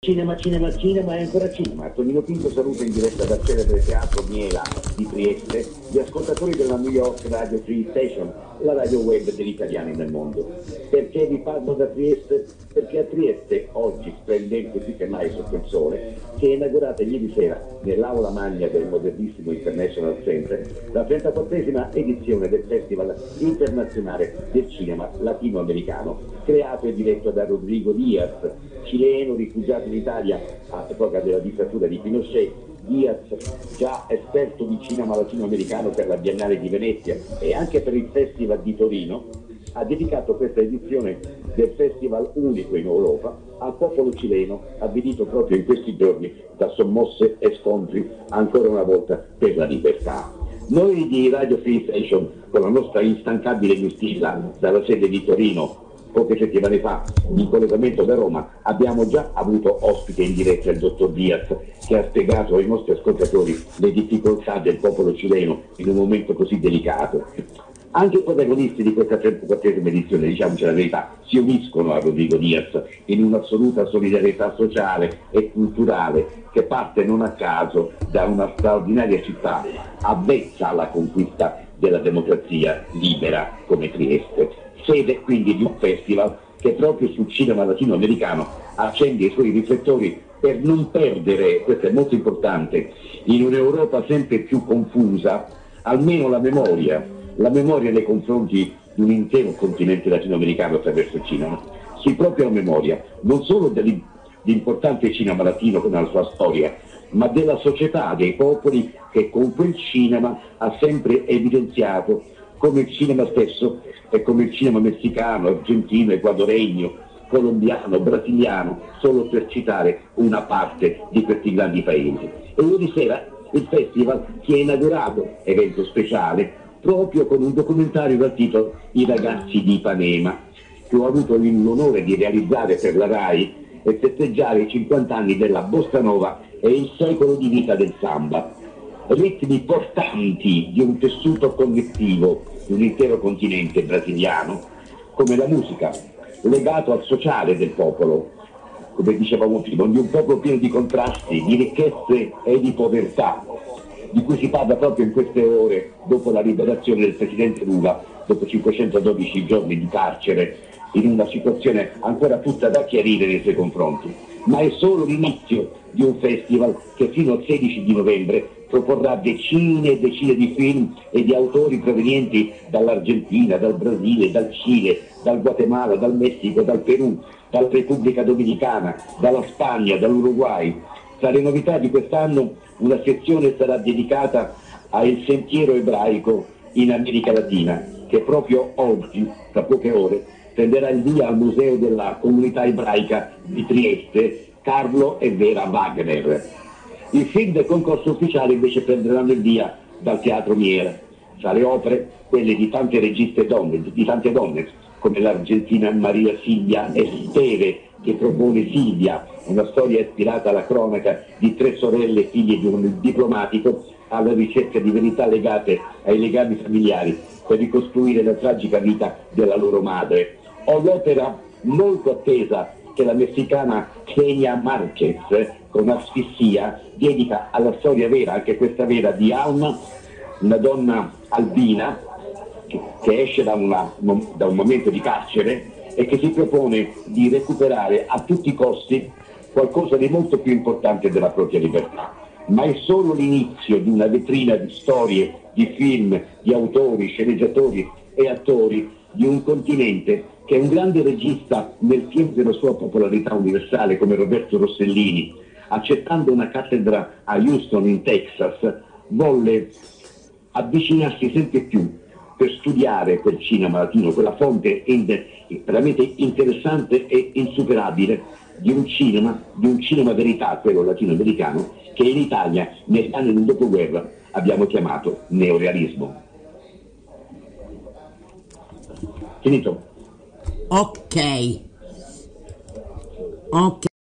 Cinema, cinema, cinema e ancora cinema. Tonino Pinto saluta in diretta dal celebre teatro Miela di Trieste gli ascoltatori della New York Radio Free Station, la radio web degli italiani nel mondo. Perché vi parlo da Trieste? Perché a Trieste, oggi splendente più che mai sotto il sole, si è inaugurata ieri sera nell'aula magna del modernissimo International Center la 34esima edizione del Festival internazionale del cinema latinoamericano, creato e diretto da Rodrigo Diaz, cileno rifugiato in Italia all'epoca della dittatura di Pinochet, Diaz, già esperto di cinema latinoamericano per la Biennale di Venezia e anche per il Festival di Torino, ha dedicato questa edizione del festival unico in Europa al popolo cileno, avvenito proprio in questi giorni da sommosse e scontri ancora una volta per la libertà. Noi di Radio Free Station, con la nostra instancabile mistilla dalla sede di Torino, poche settimane fa in collegamento da Roma abbiamo già avuto ospite in diretta il dottor Diaz che ha spiegato ai nostri ascoltatori le difficoltà del popolo cileno in un momento così delicato. Anche i protagonisti di questa 34esima edizione, diciamoci la verità, si uniscono a Rodrigo Diaz in un'assoluta solidarietà sociale e culturale che parte non a caso da una straordinaria città avvezza alla conquista della democrazia libera come Trieste. Sede quindi di un festival che proprio sul cinema latinoamericano accende i suoi riflettori per non perdere, questo è molto importante, in un'Europa sempre più confusa, almeno la memoria, la memoria nei confronti di un intero continente latinoamericano attraverso il cinema. Sì, proprio la memoria, non solo dell'importante cinema latino con la sua storia, ma della società, dei popoli che con quel cinema ha sempre evidenziato come il cinema stesso e come il cinema messicano, argentino, equadoregno, colombiano, brasiliano, solo per citare una parte di questi grandi paesi. E ieri sera il festival si è inaugurato, evento speciale, proprio con un documentario dal titolo I ragazzi di Ipanema, che ho avuto l'onore di realizzare per la RAI e festeggiare i 50 anni della Bossa Nova e il secolo di vita del samba. Ritmi portanti di un tessuto connettivo di un intero continente brasiliano, come la musica, legato al sociale del popolo, come dicevamo prima, di un popolo pieno di contrasti, di ricchezze e di povertà, di cui si parla proprio in queste ore dopo la liberazione del presidente Lula, dopo 512 giorni di carcere, in una situazione ancora tutta da chiarire nei suoi confronti. Ma è solo l'inizio di un festival che fino al 16 di novembre proporrà decine e decine di film e di autori provenienti dall'Argentina, dal Brasile, dal Cile, dal Guatemala, dal Messico, dal Perù, dalla Repubblica Dominicana, dalla Spagna, dall'Uruguay. Tra le novità di quest'anno una sezione sarà dedicata al sentiero ebraico in America Latina, che proprio oggi, tra poche ore, prenderà il via al Museo della Comunità Ebraica di Trieste Carlo e Vera Wagner. I film del concorso ufficiale invece prenderanno il via dal Teatro Miera, tra le opere quelle di tante registe donne, di tante donne, come l'argentina Maria Silvia Esteve, che propone Silvia, una storia ispirata alla cronaca di tre sorelle figlie di un diplomatico alla ricerca di verità legate ai legami familiari per ricostruire la tragica vita della loro madre. O l'opera molto attesa che la messicana Kenia Marquez con Asfissia dedica alla storia vera, anche questa vera, di Alma, una donna albina che esce da, una, da un momento di carcere e che si propone di recuperare a tutti i costi qualcosa di molto più importante della propria libertà. Ma è solo l'inizio di una vetrina di storie, di film, di autori, sceneggiatori e attori di un continente che è un grande regista nel pieno della sua popolarità universale come Roberto Rossellini, accettando una cattedra a Houston in Texas, volle avvicinarsi sempre più per studiare quel cinema latino, quella fonte veramente interessante e insuperabile di un cinema, di un cinema verità, quello latinoamericano, che in Italia negli anni del dopoguerra abbiamo chiamato neorealismo. Finito. Ok. Ok.